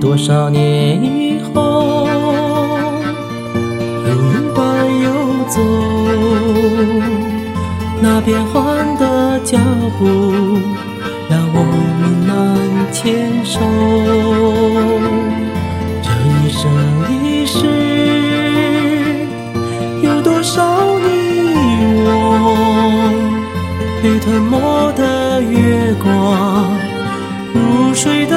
多少年以后，如云般游走，那变幻的脚步，让我们难牵手。这一生一世，有多少你我，被吞没的月光，如水的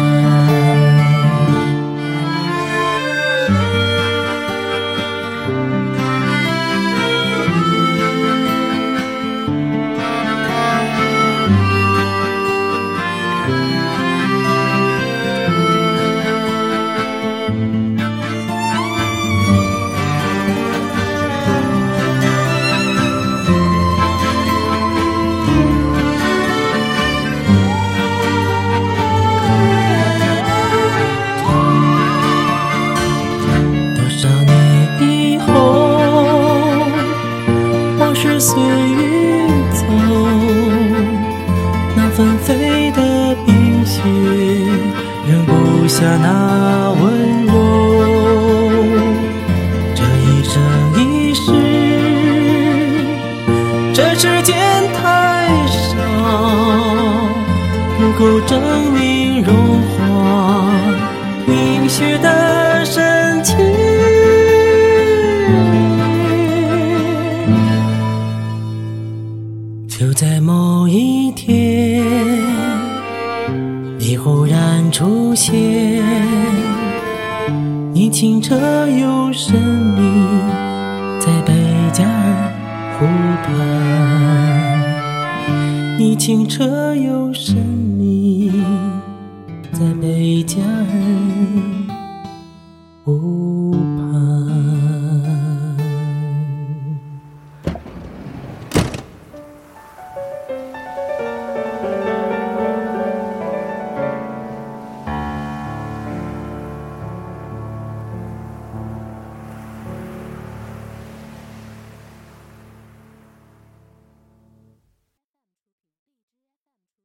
纷飞的冰雪，扔不下那温柔。这一生一世，这时间太少，不够证明融化冰雪的深情。就在某一天，出现你清澈又神秘在贝加尔湖畔你清澈又神秘在贝加尔湖